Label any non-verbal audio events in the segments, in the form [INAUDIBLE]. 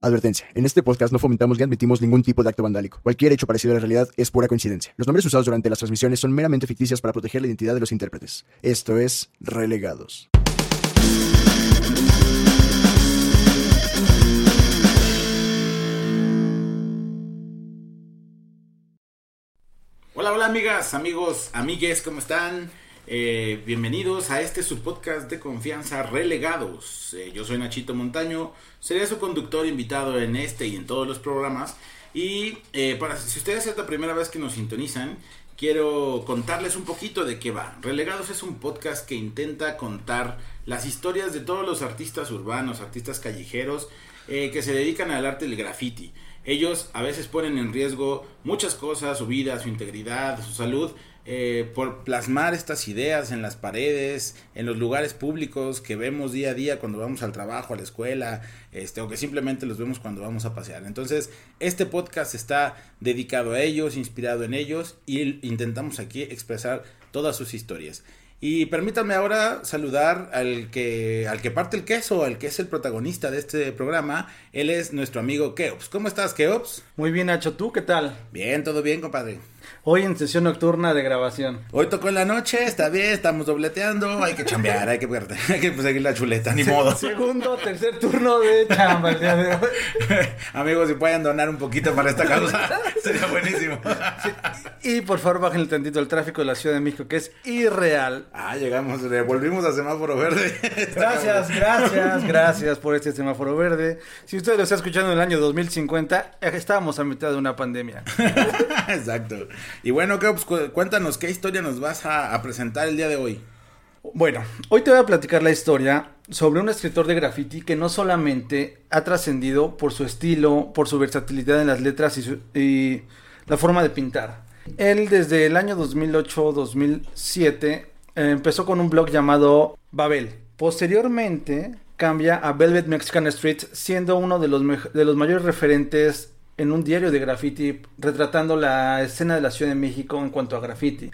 Advertencia. En este podcast no fomentamos ni admitimos ningún tipo de acto vandálico. Cualquier hecho parecido a la realidad es pura coincidencia. Los nombres usados durante las transmisiones son meramente ficticias para proteger la identidad de los intérpretes. Esto es Relegados. Hola, hola amigas, amigos, amigues, ¿cómo están? Eh, bienvenidos a este su podcast de confianza Relegados. Eh, yo soy Nachito Montaño, seré su conductor invitado en este y en todos los programas. Y eh, para si ustedes es la primera vez que nos sintonizan, quiero contarles un poquito de qué va. Relegados es un podcast que intenta contar las historias de todos los artistas urbanos, artistas callejeros que se dedican al arte del graffiti. Ellos a veces ponen en riesgo muchas cosas, su vida, su integridad, su salud, eh, por plasmar estas ideas en las paredes, en los lugares públicos que vemos día a día cuando vamos al trabajo, a la escuela, este, o que simplemente los vemos cuando vamos a pasear. Entonces, este podcast está dedicado a ellos, inspirado en ellos, y intentamos aquí expresar todas sus historias. Y permítanme ahora saludar al que, al que parte el queso, al que es el protagonista de este programa. Él es nuestro amigo Keops. ¿Cómo estás, Keops? Muy bien, Nacho. ¿Tú qué tal? Bien, todo bien, compadre. Hoy en sesión nocturna de grabación. Hoy tocó en la noche, está bien, estamos dobleteando, hay que chambear, hay que, [LAUGHS] hay que seguir la chuleta, ni modo. Segundo, tercer turno de chamba el día de hoy. [LAUGHS] Amigos, si pueden donar un poquito para esta causa, [LAUGHS] sería buenísimo. Y por favor, bajen el tantito el tráfico de la Ciudad de México, que es irreal. Ah, llegamos, volvimos a semáforo verde. Gracias, gracias, gracias por este semáforo verde. Si usted lo está escuchando en el año 2050, estábamos a mitad de una pandemia. Exacto. Y bueno, pues, cuéntanos, ¿qué historia nos vas a, presentar el día de hoy? Bueno, hoy te voy a platicar la historia sobre un escritor de graffiti que no solamente ha trascendido por su estilo, por su versatilidad en las letras y, la forma de pintar. Él desde el año 2008-2007 eh, empezó con un blog llamado Babel. Posteriormente cambia a Velvet Mexican Street siendo uno de los, de los mayores referentes en un diario de graffiti retratando la escena de la Ciudad de México en cuanto a graffiti,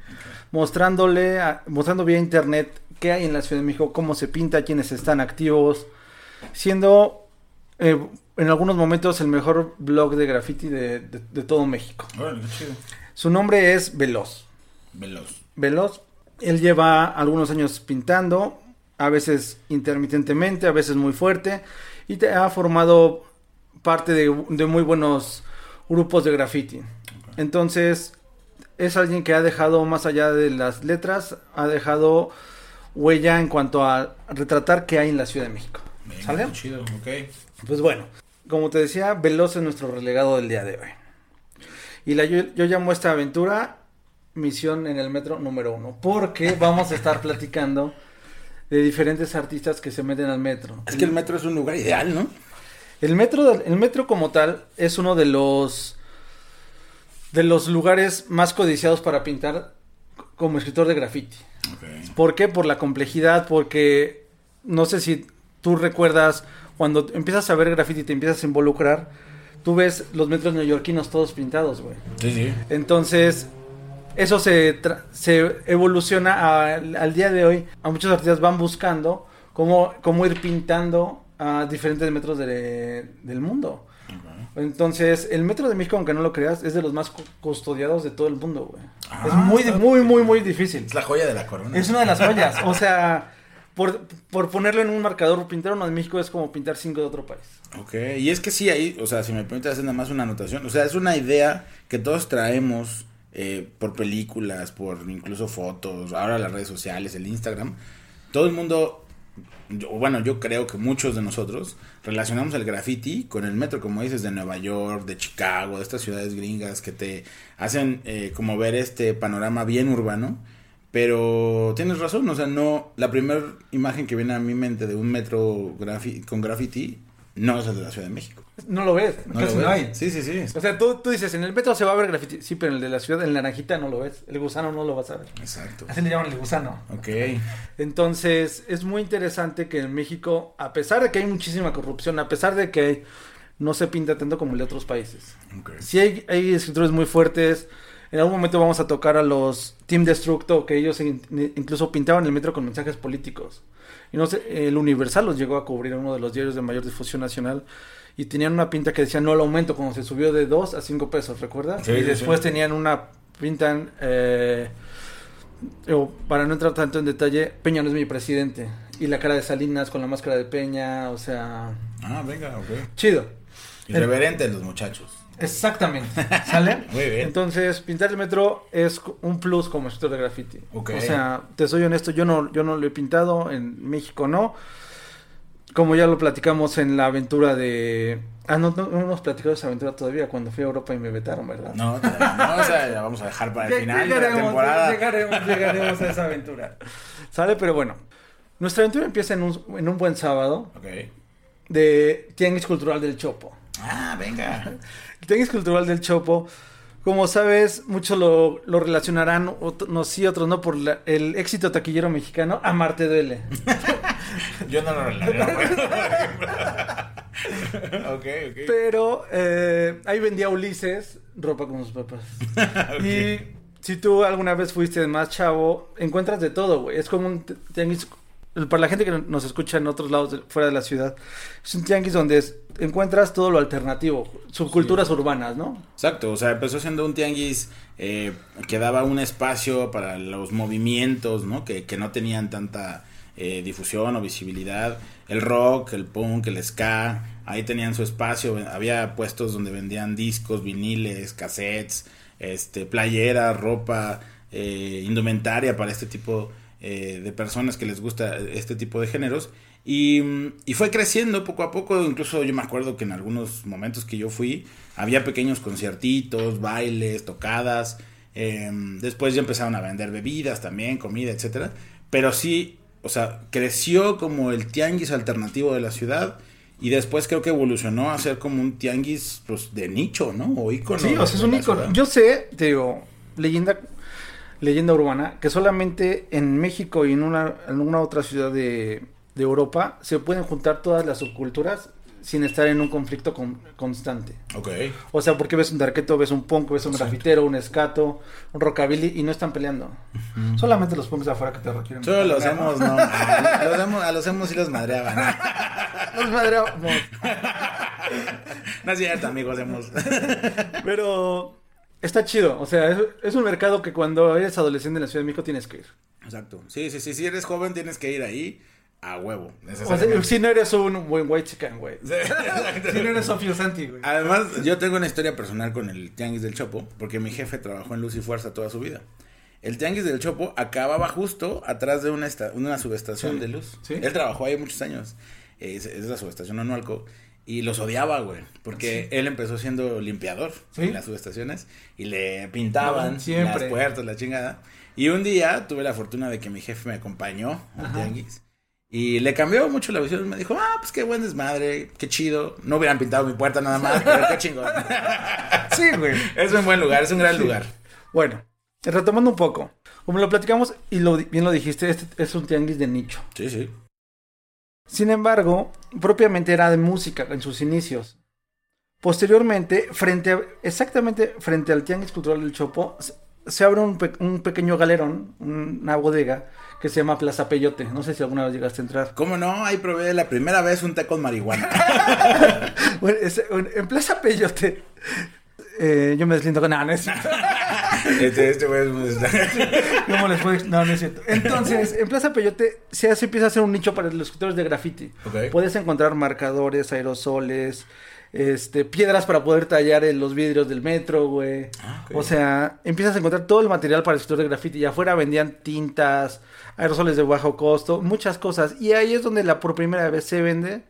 mostrándole, mostrando vía internet qué hay en la Ciudad de México, cómo se pinta, quiénes están activos, siendo eh, en algunos momentos el mejor blog de graffiti de, todo México. Su nombre es Veloz. Veloz. Veloz. Él lleva algunos años pintando, a veces intermitentemente, a veces muy fuerte, y te ha formado parte de, muy buenos grupos de graffiti. Entonces, es alguien que ha dejado, más allá de las letras, ha dejado huella en cuanto a retratar qué hay en la Ciudad de México. ¿Sale? Chido, ok. Pues bueno, como te decía, Veloz es nuestro relegado del día de hoy. Y la, yo, yo llamo esta aventura Misión en el Metro número uno, porque [LAUGHS] vamos a estar platicando de diferentes artistas que se meten al metro. Es que el metro es un lugar ideal, ¿no? El metro, el metro como tal es uno de los de los lugares más codiciados para pintar como escritor de graffiti. ¿Por qué? Por la complejidad, porque no sé si tú recuerdas cuando empiezas a ver graffiti y te empiezas a involucrar, tú ves los metros neoyorquinos todos pintados, güey. Sí, sí. Entonces, eso se, se evoluciona al día de hoy. A muchos artistas van buscando cómo, cómo ir pintando a diferentes metros del mundo. Entonces, el metro de México, aunque no lo creas, es de los más custodiados de todo el mundo, güey. es ah, muy, muy, muy, muy difícil. Es la joya de la corona. Es una de las joyas. o sea, por, por ponerlo en un marcador, pintar uno de México es como pintar cinco de otro país. Ok, y es que sí, ahí, o sea, si me permites hacer nada más una anotación, o sea, es una idea que todos traemos eh, por películas, por incluso fotos, ahora las redes sociales, el Instagram. Todo el mundo bueno, yo creo que muchos de nosotros relacionamos el graffiti con el metro, como dices, de Nueva York, de Chicago, de estas ciudades gringas que te hacen eh, como ver este panorama bien urbano. Pero tienes razón, o sea, no, la primera imagen que viene a mi mente de un metro con graffiti no es el de la Ciudad de México. No lo ves, no, lo hay. Sí, sí, sí. O sea, tú, tú, dices, en el metro se va a ver graffiti. Sí, pero en el de la ciudad, en la naranjita no lo ves. El gusano no lo vas a ver. Exacto. Así le llaman el gusano. Ok. Entonces, es muy interesante que en México, a pesar de que hay muchísima corrupción, a pesar de que no se pinta tanto como el de otros países. Okay. Sí hay, hay escritores muy fuertes. En algún momento vamos a tocar a los Team Destructo, que ellos in- incluso pintaban el metro con mensajes políticos. Y no sé, el Universal los llegó a cubrir uno de los diarios de mayor difusión nacional. Y tenían una pinta que decía no al aumento cuando se subió de 2 a 5 pesos, ¿recuerdas? Sí, y después sí. tenían una pinta, eh, para no entrar tanto en detalle, Peña no es mi presidente. Y la cara de Salinas con la máscara de Peña, o sea, Ah, venga, ok. chido. Irreverentes los muchachos. Exactamente. ¿Sale? [LAUGHS] Muy bien. Entonces, pintar el metro es un plus como escritor de graffiti. Ok. O sea, te soy honesto, yo no, yo no lo he pintado, en México no. Como ya lo platicamos en la aventura de... Ah, no, no, no hemos platicado esa aventura todavía cuando fui a Europa y me vetaron, ¿verdad? No, no, o sea, la vamos a dejar para el final de la temporada. Llegaremos, llegaremos a esa aventura. ¿Sale? Pero bueno, nuestra aventura empieza en un, en un buen sábado Ok. de Tianguis Cultural del Chopo. Ah, venga. [LAUGHS] El Tianguis Cultural del Chopo, como sabes, muchos lo, lo relacionarán, no sí, otros no, por la- el éxito taquillero mexicano Amarte Duele. [LAUGHS] Yo no lo relaciono. [LAUGHS] ok, ok. Pero eh, ahí vendía Ulises ropa con sus papás. [LAUGHS] Y si tú alguna vez fuiste más chavo, encuentras de todo, güey. Es como un t- tianguis. Para la gente que nos escucha en otros lados de- fuera de la ciudad, es un tianguis donde es- encuentras todo lo alternativo, subculturas urbanas, ¿no? Exacto, o sea, empezó siendo un tianguis eh, que daba un espacio para los movimientos, ¿no? Que, que no tenían tanta eh, difusión o visibilidad. El rock, el punk, el ska, ahí tenían su espacio. Había puestos donde vendían discos, viniles, cassettes, este, playeras, ropa, eh, indumentaria para este tipo eh, de personas que les gusta este tipo de géneros. Y, y fue creciendo poco a poco, incluso yo me acuerdo que en algunos momentos que yo fui, había pequeños conciertitos, bailes, tocadas. eh, después ya empezaron a vender bebidas también, comida, etcétera. Pero sí, o sea, creció como el tianguis alternativo de la ciudad. Y después creo que evolucionó a ser como un tianguis pues, de nicho, ¿no? O ícono. Sí, o sea, es un ciudad. Yo sé, te digo, leyenda, leyenda urbana, que solamente en México y en una, en una otra ciudad de, de Europa se pueden juntar todas las subculturas sin estar en un conflicto con- constante. Ok. O sea, porque ves un darqueto, ves un punk, ves un Exacto. grafitero, un escato, un rockabilly y no están peleando. Solamente los punks de afuera que te requieren. Solo los hemos, no. A los hemos, a los hemos sí los madreaban. [LAUGHS] Los madreamos. [LAUGHS] No es cierto, amigos, hemos. Pero está chido. O sea, es, es un mercado que cuando eres adolescente en la Ciudad de México tienes que ir. Exacto. Sí, sí, sí. Si eres joven, tienes que ir ahí a huevo. O sea, necesariamente. si no eres un buen white chicken, güey. Sí. Si no eres Sofía Santi, güey. Además, yo tengo una historia personal con el Tianguis del Chopo, porque mi jefe trabajó en Luz y Fuerza toda su vida. El Tianguis del Chopo acababa justo atrás de una, esta- una subestación Sí. de luz. Sí. Él trabajó ahí muchos años. Es, es la subestación Anualco. Y los odiaba, güey. Porque él empezó siendo limpiador Sí. en las subestaciones. Y le pintaban No, las puertas, la chingada. Y un día tuve la fortuna de que mi jefe me acompañó al Ajá. Tianguis. Y le cambió mucho la visión. Me dijo, ah, pues qué buen desmadre, qué chido. No hubieran pintado mi puerta nada más, pero qué chingón. [LAUGHS] Sí, güey. es un buen lugar, es un gran Sí. lugar. Bueno, retomando un poco. Como lo platicamos y lo, bien lo dijiste, este es un tianguis de nicho. Sí, sí. Sin embargo, propiamente era de música en sus inicios. Posteriormente, frente a- exactamente frente al Tianguis Cultural del Chopo, se, se abre un, pe- un pequeño galerón, una bodega, que se llama Plaza Peyote. No sé si alguna vez llegaste a entrar. ¿Cómo no? Ahí probé la primera vez un té con marihuana. [LAUGHS] Bueno, es- en Plaza Peyote, eh, yo me deslindo con... No, no es cierto. [LAUGHS] este, este güey es ¿Cómo les fue? No, no es cierto. Entonces, en Plaza Peyote se, empieza a hacer un nicho para los escritores de graffiti. Puedes encontrar marcadores, aerosoles, este, piedras para poder tallar en los vidrios del metro, güey. Ah. O sea, empiezas a encontrar todo el material para el escritor de graffiti. Y afuera vendían tintas, aerosoles de bajo costo, muchas cosas. Y ahí es donde la por primera vez se vende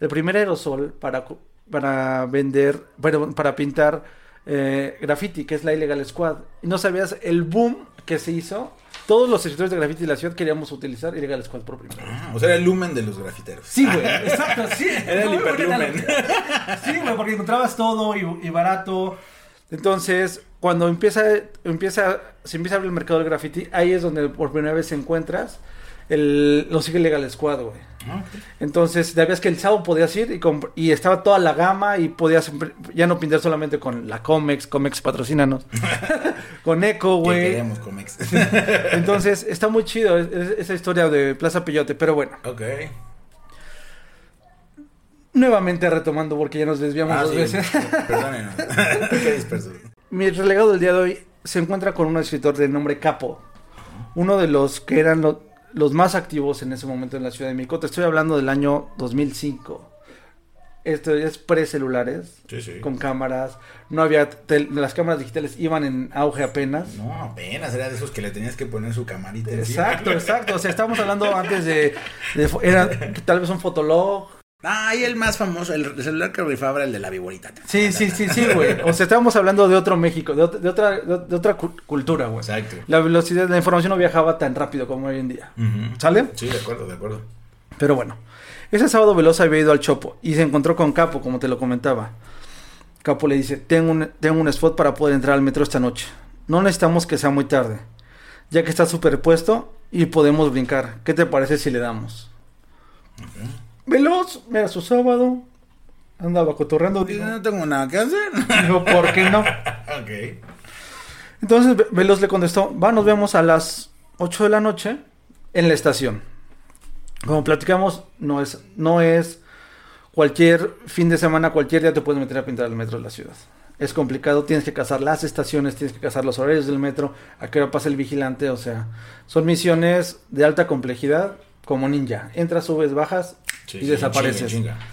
el primer aerosol para, para vender, perdón, para pintar eh, graffiti, que es la Illegal Squad. Y no sabías el boom que se hizo. Todos los escritores de graffiti de la ciudad queríamos utilizar Illegal Squad por primera vez. Ah, o sea, era el lumen de los grafiteros. Sí, güey, [LAUGHS] exacto, sí. Era el hiperlumen. [LAUGHS] Sí, güey, porque encontrabas todo y, y barato. Entonces, cuando empieza, empieza, se empieza a abrir el mercado del graffiti, ahí es donde por primera vez encuentras el, los Illegal Squad, güey. Ah, ok. Entonces, sabías que el sábado podías ir y, y estaba toda la gama y podías empre- ya no pintar solamente con la Comex, Comex patrocínanos. [LAUGHS] con eco, güey. queremos Comex. [LAUGHS] Entonces, está muy chido es- es- esa historia de Plaza Peyote, pero bueno, ok. nuevamente retomando porque ya nos desviamos Ah, dos sí, veces. Perdónenos. [LAUGHS] Qué disperso. Mi relegado del día de hoy se encuentra con un escritor de nombre Capo, uno de los que eran lo- los más activos en ese momento en la Ciudad de México. Te estoy hablando del año 2005. Esto es pre-celulares, Sí, sí. con cámaras. No había. las cámaras digitales iban en auge apenas. No, apenas era de esos que le tenías que poner su camarita encima. Exacto, exacto. O sea, estamos hablando antes de. de era tal vez un fotolog. Ah, y el más famoso, el celular que rifaba era el de la viborita. Sí, sí, sí, sí, güey. O sea, estábamos hablando de otro México, de, ot- de otra, de, de otra cu- cultura, güey. Exacto. La velocidad, la información no viajaba tan rápido como hoy en día. ¿Sale? Sí, de acuerdo, de acuerdo. Pero bueno, ese sábado Velosa había ido al Chopo y se encontró con Capo, como te lo comentaba. Capo le dice, tengo un, tengo un spot para poder entrar al metro esta noche. No necesitamos que sea muy tarde, ya que está superpuesto y podemos brincar. ¿Qué te parece si le damos? Veloz, era su sábado, andaba cotorreando. Digo, Dijo, no tengo nada que hacer. dijo, ¿por qué no? [LAUGHS] ok. Entonces Ve- Veloz le contestó, va, nos vemos a las 8 de la noche en la estación. Como platicamos, no es, no es cualquier fin de semana, cualquier día te puedes meter a pintar el metro de la ciudad. Es complicado, tienes que cazar las estaciones, tienes que cazar los horarios del metro, a qué hora pasa el vigilante, o sea, son misiones de alta complejidad como ninja. Entras, subes, bajas Sí, y desapareces. chinga, chinga.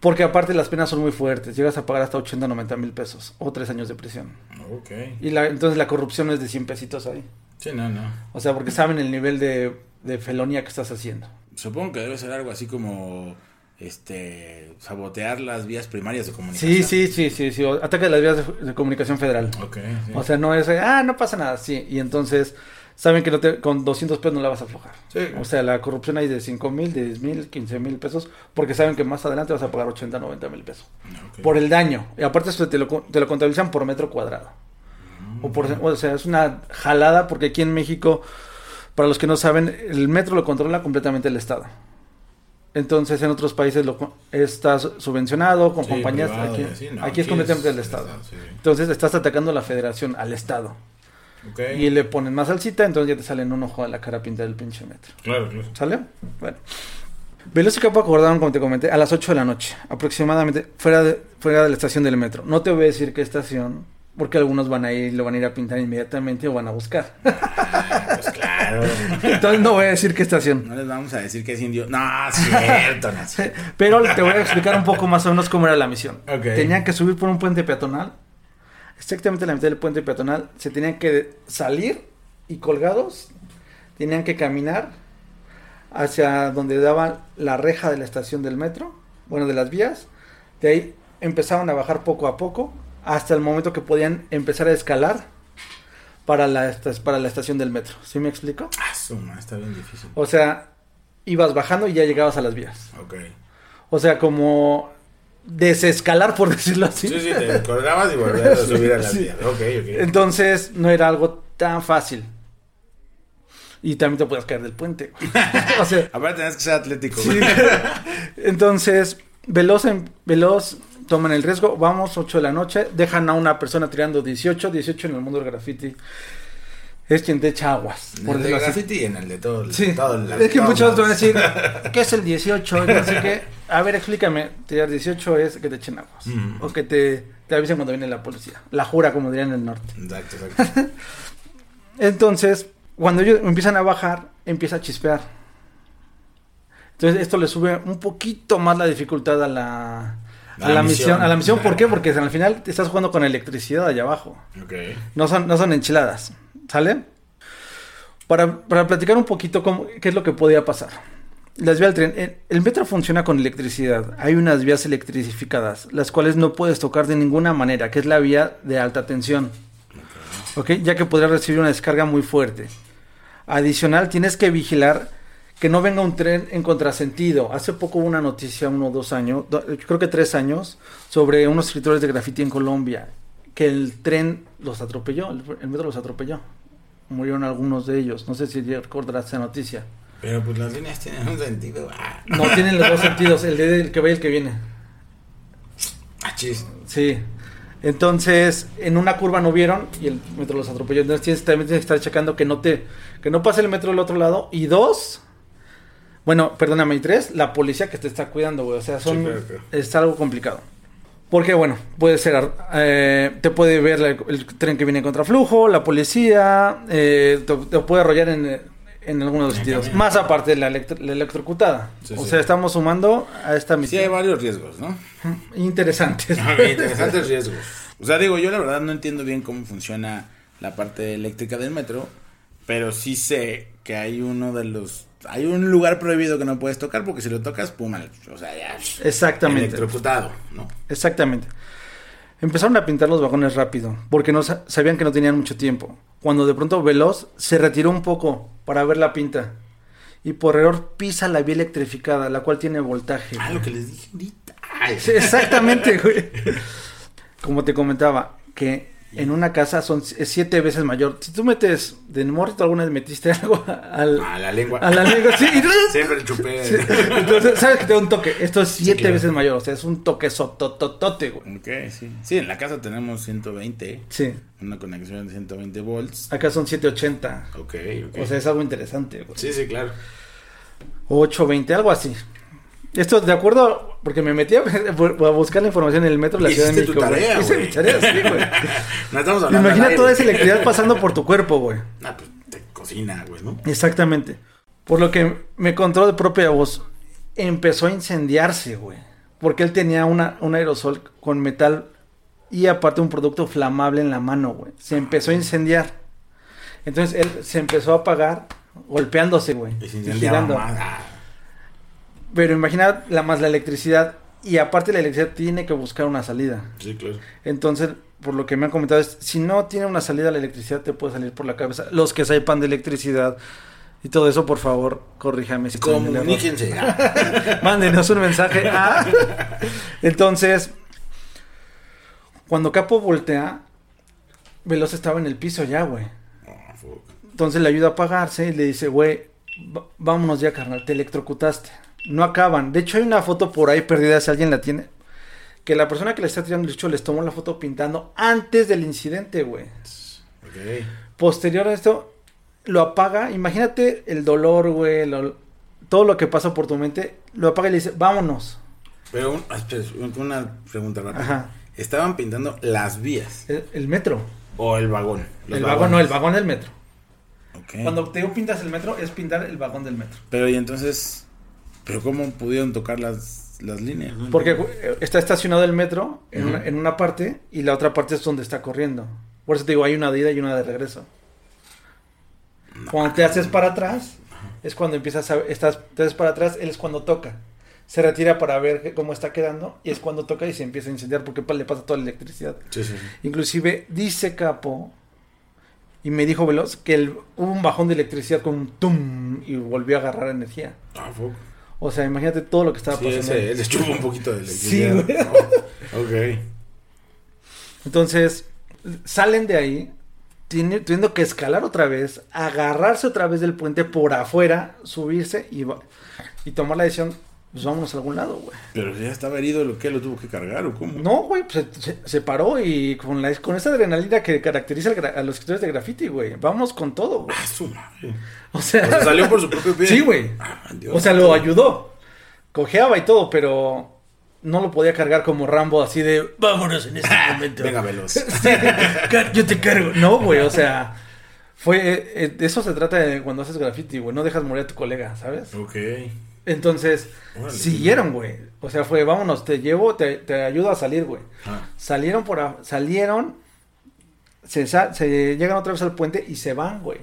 Porque aparte las penas son muy fuertes, llegas a pagar hasta 80, 90 mil pesos o tres años de prisión. Ok. Y la, entonces la corrupción es de 100 pesitos ahí. Sí, no, no. O sea, porque saben el nivel de, de felonía que estás haciendo. Supongo que debe ser algo así como este sabotear las vías primarias de comunicación. Sí, sí, sí, sí, sí. Ataque de las vías de, de comunicación federal. Ok, sí. O sea, no es, ah, no pasa nada, sí. Y entonces saben que no te, con 200 pesos no la vas a aflojar. Sí. O sea, la corrupción hay de 5 mil, de 10 mil, 15 mil pesos, porque saben que más adelante vas a pagar 80, 90 mil pesos. Por el daño. Y aparte eso te lo, te lo contabilizan por metro cuadrado. O, por, o sea, es una jalada porque aquí en México, para los que no saben, el metro lo controla completamente el Estado. Entonces en otros países lo, co- está su- subvencionado con Sí, compañías. privado Aquí, no, es completamente del Estado. sí. Entonces estás atacando a la federación, al Estado. Y le ponen más salsita, entonces ya te sale en un ojo a la cara pintar el pinche metro. Claro, claro. ¿Sale? Bueno. Veloz y Capo acordaron, como te comenté, a las 8 de la noche, aproximadamente, fuera de, fuera de la estación del metro. No te voy a decir qué estación, porque algunos van a ir, lo van a ir a pintar inmediatamente o van a buscar. [LAUGHS] Pues claro. Entonces no voy a decir qué estación. No les vamos a decir que es indio. No, [LAUGHS] cierto, no cierto. Pero te voy a explicar un poco más o menos cómo era la misión. Tenían que subir por un puente peatonal. Exactamente la mitad del puente peatonal. Se tenían que salir y colgados. Tenían que caminar hacia donde daba la reja de la estación del metro. Bueno, de las vías. De ahí empezaban a bajar poco a poco. Hasta el momento que podían empezar a escalar para la, para la estación del metro. ¿Sí me explico? Ah, su madre, está bien difícil. O sea, ibas bajando y ya llegabas a las vías. Ok. O sea, como desescalar, por [LAUGHS] decirlo así. Sí, sí, te colgabas y volvías a subir a la [LAUGHS] Sí. vía. Ok, ok. Entonces, no era algo tan fácil. Y también te puedes caer del puente. [LAUGHS] o sea, Aparte tenés que ser atlético. sí. entonces, Veloz, en- Veloz toman el riesgo. Vamos, 8 de la noche. Dejan a una persona tirando 18. 18 en el mundo del graffiti. Es quien te echa aguas. En Por el de graffiti y en el de todo. el- Sí, todo el- es que muchos el- te van a decir, [LAUGHS] ¿qué es el 18? Y no sé qué. A ver, explícame. Tirar 18 es que te echen aguas. Ujú. O que te, te avisen cuando viene la policía. La jura, como dirían en el norte. Exacto, exacto. [LAUGHS] Entonces, cuando ellos empiezan a bajar, empieza a chispear. Entonces, esto le sube un poquito más la dificultad a la, a la la misión. misión. A la misión, ¿por qué? [LAUGHS] Porque al final te estás jugando con electricidad allá abajo. No son, no son enchiladas. ¿Sale? Para, para platicar un poquito cómo, qué es lo que podía pasar. Las vías del tren. El, el metro funciona con electricidad. Hay unas vías electrificadas, las cuales no puedes tocar de ninguna manera, que es la vía de alta tensión. ¿Ok? Ya que podría recibir una descarga muy fuerte. Adicional, tienes que vigilar que no venga un tren en contrasentido. Hace poco hubo una noticia, uno o dos años, do- creo que tres años, sobre unos escritores de graffiti en Colombia, que el tren los atropelló, el, el metro los atropelló. Murieron algunos de ellos. No sé si recordarás esa noticia. Pero pues las líneas tienen un sentido. Ah, No tienen los dos sentidos, el de el que va y el que viene. ah, chis. Sí. Entonces, en una curva no vieron y el metro los atropelló. Entonces tienes, también tienes que estar checando que no te, que no pase el metro del otro lado. Y dos, bueno, perdóname, y tres, la policía que te está cuidando, güey. O sea, son, Sí, claro, claro. es algo complicado. Porque, bueno, puede ser, eh, te puede ver el, el tren que viene en contraflujo, la policía, eh, te, te puede arrollar en, en algunos de los En sentidos. Más aparte de la, electro- la electrocutada. Sí, o sí. sea, estamos sumando a esta Sí, hay misión varios riesgos, ¿no? interesantes. [LAUGHS] Interesantes riesgos. O sea, digo, yo la verdad no entiendo bien cómo funciona la parte eléctrica del metro, pero sí sé que hay uno de los... Hay un lugar prohibido que no puedes tocar porque si lo tocas, pum, o sea, ya... Exactamente. Electrocutado, ¿no? Exactamente. Empezaron a pintar los vagones rápido, porque no sa- sabían que no tenían mucho tiempo. Cuando de pronto Veloz se retiró un poco para ver la pinta. Y por error pisa la vía electrificada, la cual tiene voltaje. Ah, güey. lo que les dije ahorita. Ay, Sí, exactamente, güey. Como te comentaba, que en una casa son es siete veces mayor. Si tú metes, de morrito alguna vez metiste [LAUGHS] algo al, A la lengua. a la lengua, sí, [LAUGHS] Siempre chupé. Sí, Entonces, sabes que te da un toque. Esto es siete claro. veces mayor. O sea, es un toque sotototote, güey. Ok, sí. Sí, en la casa tenemos 120, Sí. una conexión de 120 volts. Acá son 780. Ok, ok. O sea, es algo interesante, güey. sí, sí, claro. 820, algo así. Esto de acuerdo, porque me metí a, [LAUGHS] a buscar la información en el metro de la Ciudad de tu México. güey. tarea, Hice güey. mi tarea, sí, güey. [LAUGHS] No estamos hablando Imagina toda esa electricidad pasando por tu cuerpo, güey. [LAUGHS] Ah, pues te cocina, güey, ¿no? Exactamente. Por lo que me contó de propia voz, empezó a incendiarse, güey. Porque él tenía una, un aerosol con metal y aparte un producto flamable en la mano, güey. Se empezó a incendiar. Entonces él se empezó a apagar golpeándose, güey. Y girando. Ah, Pero imagina la más la electricidad y aparte la electricidad tiene que buscar una salida. sí, claro. Entonces, por lo que me han comentado es, si no tiene una salida la electricidad te puede salir por la cabeza. Los que sepan de electricidad y todo eso, por favor, corríjame si. Comuníquense. Ah, [LAUGHS] Mándenos un mensaje. Ah. Entonces, cuando Capo voltea, Veloz estaba en el piso ya, güey. fuck. Entonces le ayuda a apagarse y le dice, güey, vámonos ya, carnal, te electrocutaste. No acaban. De hecho, hay una foto por ahí perdida, si alguien la tiene. Que la persona que le está tirando el hecho les tomó la foto pintando antes del incidente, güey. Posterior a esto, lo apaga. Imagínate el dolor, güey, lo- todo lo que pasa por tu mente. Lo apaga y le dice, vámonos. Pero un- ah, una pregunta rápida. Ajá. Estaban pintando las vías El, el metro. o el vagón. El vagón, no, el vagón del metro. Cuando te digo pintas el metro, es pintar el vagón del metro. Pero y entonces, pero cómo pudieron tocar las, las líneas? No Porque eh, está estacionado el metro en, Ujú. una, en una parte y la otra parte es donde está corriendo. Por eso te digo, hay una de ida y una de regreso. Cuando te haces para atrás, es cuando empiezas a... Estás, te haces para atrás, él es cuando toca. Se retira para ver cómo está quedando y es cuando toca y se empieza a incendiar porque le pasa toda la electricidad. Sí, sí, sí. Inclusive dice Capo y me dijo Veloz que el- hubo un bajón de electricidad con un tum y volvió a agarrar energía. Ah, fuck. O sea, imagínate todo lo que estaba Sí, pasando. ese, les chupa un poquito de Sí, electricidad. ¿no? Ok. Entonces, salen de ahí, teniendo que escalar otra vez, agarrarse otra vez del puente por afuera, subirse y tomar la decisión, pues vámonos a algún lado, güey. Pero ya estaba herido, ¿lo que ¿Lo tuvo que cargar o cómo? No, güey, pues se, paró y con, la, con esa adrenalina que caracteriza a los escritores de graffiti, güey. Vamos con todo, güey. Ah, su madre. [LAUGHS] O sea, O sea, salió por su propio pie. [LAUGHS] Sí, güey. Ah. O sea, lo ayudó. Cojeaba y todo, pero no lo podía cargar como Rambo así de vámonos en este [LAUGHS] momento. Venga, veloz. Yo te cargo. No, güey, o sea, fue eh, de eso se trata de cuando haces graffiti, güey, no dejas morir a tu colega, ¿sabes? ok. Entonces, Órale. siguieron, güey. O sea, fue, vámonos, te llevo, te, te ayudo a salir, güey. Ah, Salieron por a- salieron se, se llegan otra vez al puente y se van, güey.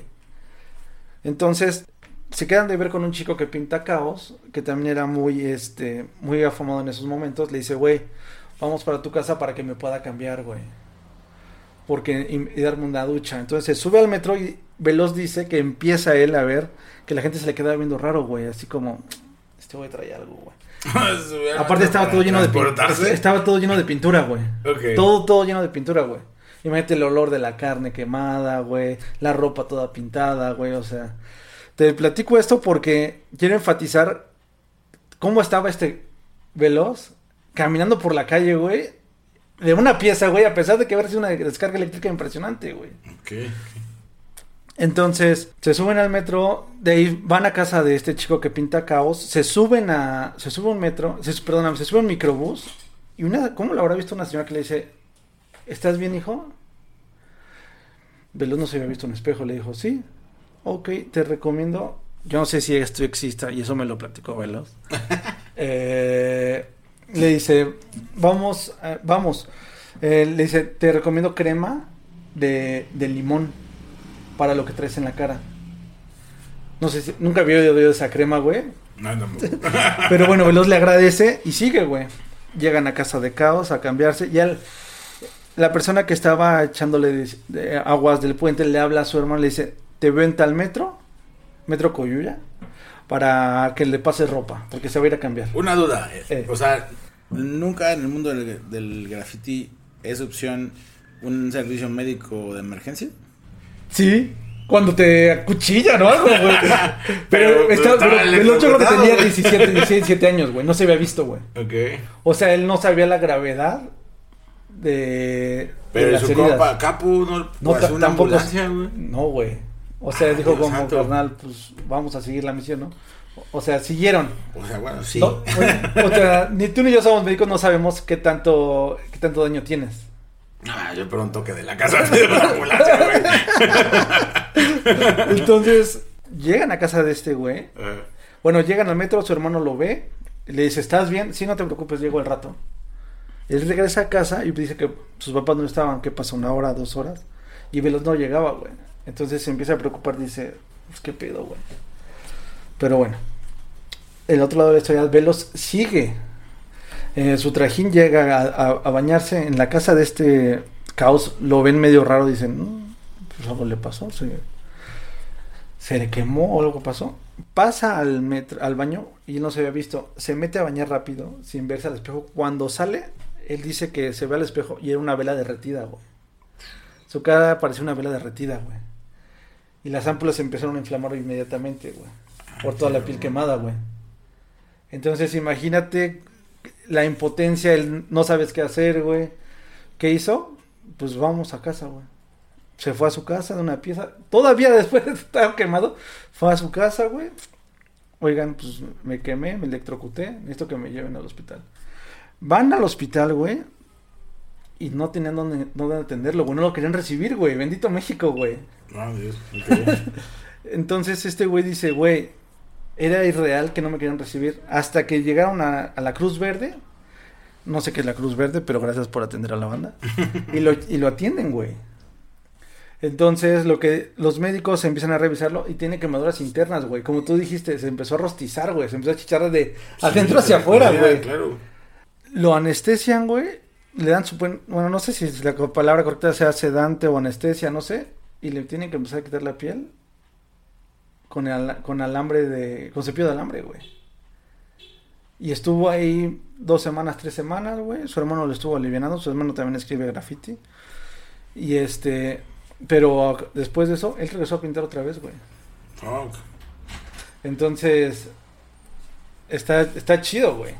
Entonces, se quedan de ver con un chico que pinta caos, que también era muy, este, muy afamado en esos momentos. Le dice, güey, vamos para tu casa para que me pueda cambiar, güey. Porque, y, y darme una ducha. Entonces, se sube al metro y Veloz dice que empieza él a ver que la gente se le queda viendo raro, güey. Así como, este güey trae algo, güey. [LAUGHS] Aparte estaba todo lleno de pintura. Estaba todo lleno de pintura, güey. Todo, todo lleno de pintura, güey. Imagínate el olor de la carne quemada, güey. La ropa toda pintada, güey. O sea, te platico esto porque quiero enfatizar cómo estaba este veloz caminando por la calle, güey. de una pieza, güey, a pesar de que haber sido una descarga eléctrica impresionante, güey. Ok. Entonces, se suben al metro, de ahí van a casa de este chico que pinta caos, se suben a, se sube un metro, se, perdóname, se sube un microbús, y una, ¿cómo lo habrá visto una señora que le dice, ¿estás bien, hijo? Veloz no se había visto un espejo, le dijo, sí, ok, te recomiendo, yo no sé si esto exista, y eso me lo platicó Veloz. [LAUGHS] Eh, le dice, vamos, eh, vamos, Eh, le dice, te recomiendo crema de, de limón para lo que traes en la cara. No sé si, nunca había oído esa crema, güey. No, tampoco. [LAUGHS] Pero bueno, Veloz le agradece y sigue, güey. Llegan a casa de caos a cambiarse. Y al- la persona que estaba echándole de- de aguas del puente le habla a su hermano, le dice, te veo en tal metro, metro Coyuya, para que le pase ropa, porque se va a ir a cambiar. Una duda. eh, Eh. O sea, nunca en el mundo del, del graffiti es opción un servicio médico de emergencia. Sí, cuando te acuchillan o algo, güey. [LAUGHS] Pero, Pero- estaba el otro creo que tenía güey. 17, 16, 17 años, güey. No se había visto, güey. Ok. O sea, él no sabía la gravedad de, Pero de las su heridas. compa, Capu, no, No, no ta- una tampoco. ambulancia, güey. No, güey. O sea, Ah, dijo Dios como santo. carnal, pues vamos a seguir la misión, ¿no? O sea, siguieron. O sea, bueno, sí. No, güey, o sea, ni tú ni yo somos médicos, no sabemos qué tanto, qué tanto daño tienes. Ah, yo por un toque de la casa de una ambulancia, güey. [LAUGHS] Entonces, llegan a casa de este güey. Bueno, llegan al metro, su hermano lo ve, le dice, ¿estás bien? Sí, no te preocupes, llego al rato. Él regresa a casa y dice que sus papás no estaban, que pasó una hora, dos horas, y Veloz no llegaba, güey. Entonces se empieza a preocupar, dice, pues qué pedo, güey. Pero bueno, el otro lado de la historia, Veloz sigue. Eh, su trajín llega a, bañarse en la casa de este caos, lo ven medio raro, dicen, "Mm, pues algo le pasó, se, se le quemó o algo pasó. Pasa al, metro, al baño y no se había visto. Se mete a bañar rápido, sin verse al espejo. Cuando sale, él dice que se ve al espejo y era una vela derretida, güey. Su cara parecía una vela derretida, güey. Y las ámpulas empezaron a inflamar inmediatamente, güey. Por toda la piel quemada, güey. Entonces imagínate la impotencia, el no sabes qué hacer, güey. ¿Qué hizo? Pues vamos a casa, güey. Se fue a su casa de una pieza. Todavía después de estar quemado, fue a su casa, güey. Oigan, pues me quemé, me electrocuté. Necesito que me lleven al hospital. Van al hospital, güey. Y no tenían dónde, dónde atenderlo, güey. No lo querían recibir, güey. Bendito México, güey. No, Dios. [LAUGHS] Entonces este güey dice, güey, era irreal que no me querían recibir. Hasta que llegaron a, a la Cruz Verde. No sé qué es la Cruz Verde, pero gracias por atender a la banda. [LAUGHS] y, lo, y lo atienden, güey. Entonces lo que los médicos empiezan a revisarlo y tiene quemaduras internas, güey. Como tú dijiste, se empezó a rostizar, güey. Se empezó a chichar de adentro hacia afuera, Sí, güey. Claro. Lo anestesian, güey. Le dan su... buen- Bueno, no sé si la palabra correcta sea sedante o anestesia, no sé. Y le tienen que empezar a quitar la piel con, el- con alambre de... Con cepillo de alambre, güey. Y estuvo ahí dos semanas, tres semanas, güey. Su hermano lo estuvo aliviando. Su hermano también escribe graffiti. Y este... Pero después de eso, él regresó a pintar otra vez, güey. Fuck. Entonces, está, está chido, güey.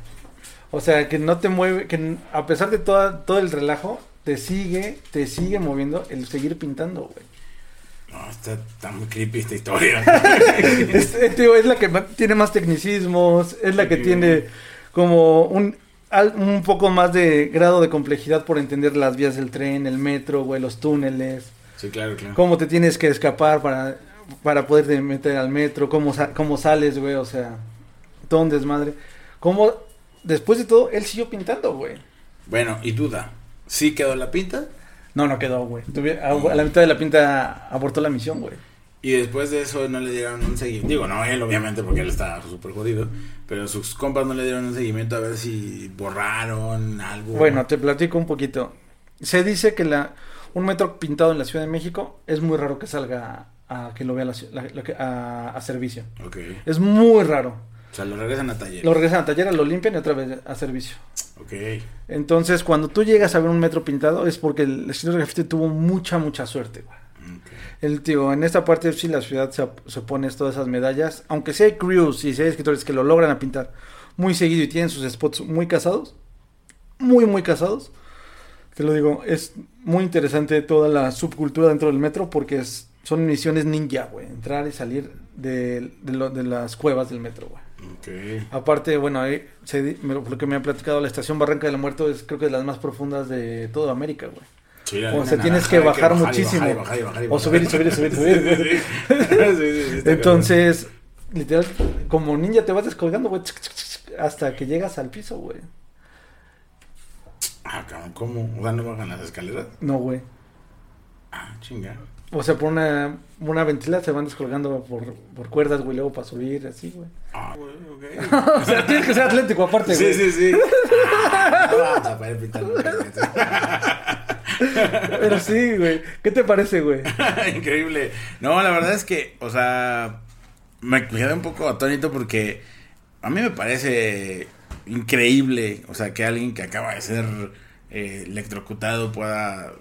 O sea, que no te mueve, que a pesar de toda, todo el relajo, te sigue, te sigue moviendo el seguir pintando, güey. No, está, muy creepy esta historia. [LAUGHS] es, tío, es la que tiene más tecnicismos, es la que Sí. tiene como un, un poco más de grado de complejidad por entender las vías del tren, el metro, güey, los túneles. sí, claro, claro. cómo te tienes que escapar para, para poderte meter al metro, cómo, cómo sales, güey, o sea, todo un desmadre. Cómo, después de todo, él siguió pintando, güey. Bueno, y duda. ¿Sí quedó la pinta? No, no quedó, güey. A, a la mitad de la pinta abortó la misión, güey. Y después de eso no le dieron un seguimiento. Digo, no él, obviamente, porque él está súper jodido. Pero sus compas no le dieron un seguimiento a ver si borraron algo. Bueno, te platico un poquito. Se dice que la un metro pintado en la Ciudad de México es muy raro que salga a, que lo vea la a, a servicio. Es muy raro. O sea, lo regresan a taller. Lo regresan a taller, lo limpian y otra vez a servicio. Ok. Entonces, cuando tú llegas a ver un metro pintado, es porque el escritor de graffiti tuvo mucha, mucha suerte, güey. El tío, en esta parte sí la ciudad se, se pone todas esas medallas, aunque sí hay crews y sí hay escritores que lo logran a pintar muy seguido y tienen sus spots muy casados, muy, muy casados, te lo digo, es muy interesante toda la subcultura dentro del metro porque es, son misiones ninja, güey. Entrar y salir de, de, lo- de las cuevas del metro, güey. Ok. Aparte, bueno, ahí se me- lo que me ha platicado, la estación Barranca del Muerto es creo que de las más profundas de toda América, güey. Sí, la O sea, tienes que bajar muchísimo. bajar y bajar y bajar y O subir y subir y [LAUGHS] subir. Sí, sí, Entonces, literal, como ninja te vas descolgando, güey, hasta que llegas al piso, güey. Ah, cabrón, ¿cómo? O sea, no bajan las escaleras. No, güey. Ah, chinga. O sea, por una, una ventila se van descolgando por, por cuerdas, güey, luego para subir, así, güey. Ah, güey, ok. [LAUGHS] O sea, tienes que ser atlético aparte, güey. Sí, sí, sí. Ah, metro. Pero sí, güey. ¿Qué te parece, güey? [LAUGHS] Increíble. No, la verdad es que, o sea, me quedé un poco atónito porque a mí me parece increíble, o sea, que alguien que acaba de ser eh, electrocutado pueda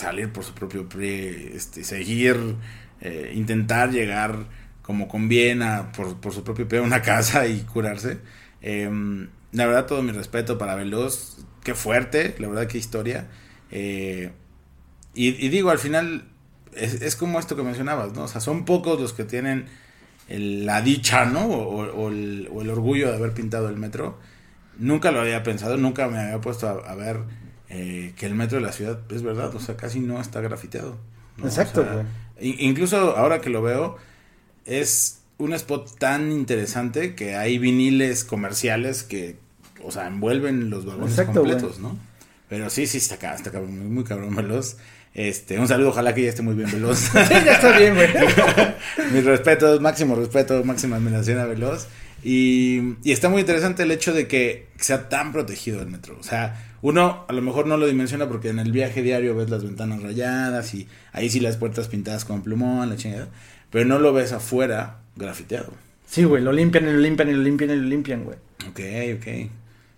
salir por su propio pie, este, seguir, eh, intentar llegar como conviene por, por su propio pie a una [LAUGHS] casa y curarse. Em, la verdad, todo mi respeto para Veloz. Qué fuerte, la verdad, qué historia. Eh, y, y digo, al final es, es como esto que mencionabas, ¿no? O sea, son pocos los que tienen la dicha, ¿no? O, o- o el, o el orgullo de haber pintado el metro. Nunca lo había pensado, nunca me había puesto a, a ver eh, que el metro de la ciudad es verdad, o sea, casi no está grafiteado. ¿no? Exacto, O sea, incluso ahora que lo veo, es un spot tan interesante que hay viniles comerciales que, o sea, envuelven los vagones Exacto, completos, ¿no? Pero sí, sí, está acá, está cabrón, muy, muy cabrón veloz. Este, un saludo, ojalá que ya esté muy bien veloz. [LAUGHS] Sí, ya está bien, güey. [LAUGHS] Mis respetos, máximo respeto, máxima admiración a Veloz. Y, y está muy interesante el hecho de que sea tan protegido el metro. O sea, uno a lo mejor no lo dimensiona porque en el viaje diario ves las ventanas rayadas y ahí sí las puertas pintadas con plumón, la chingada. Pero no lo ves afuera grafiteado. Sí, güey, lo limpian y lo limpian y lo limpian y lo limpian, güey. Ok, ok.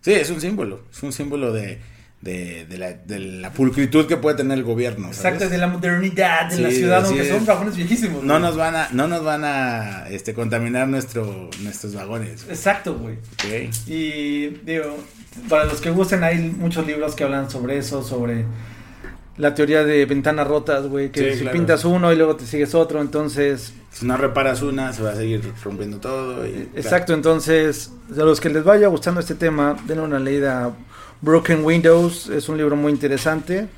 Sí, es un símbolo. Es un símbolo de, de, de la, de la pulcritud que puede tener el gobierno. ¿sabes? Exacto, de la modernidad de la Sí, ciudad, así aunque son vagones viejísimos. No güey. nos van a, no nos van a este, contaminar nuestro, nuestros vagones. Exacto, güey. Y digo, para los que gusten, hay muchos libros que hablan sobre eso, sobre la teoría de ventanas rotas, güey, que Sí, si claro. pintas uno y luego te sigues otro, entonces, Si no reparas una, se va a seguir rompiendo todo. y- exacto, entonces, a los que les vaya gustando este tema, denle una leída Broken Windows, es un libro muy interesante.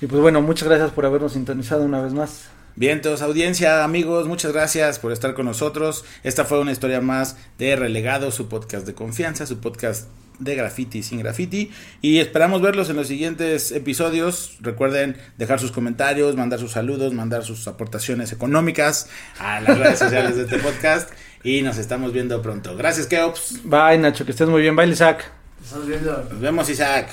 Y pues bueno, muchas gracias por habernos sintonizado una vez más. Bien, todos, audiencia, amigos, muchas gracias por estar con nosotros. Esta fue una historia más de Relegado, su podcast de confianza, su podcast de graffiti sin graffiti. Y esperamos verlos en los siguientes episodios. Recuerden dejar sus comentarios, mandar sus saludos, mandar sus aportaciones económicas a las redes sociales de este podcast. Y nos estamos viendo pronto. Gracias, Keops. Bye, Nacho, que estés muy bien. Bye, Isaac. Nos vemos, Isaac.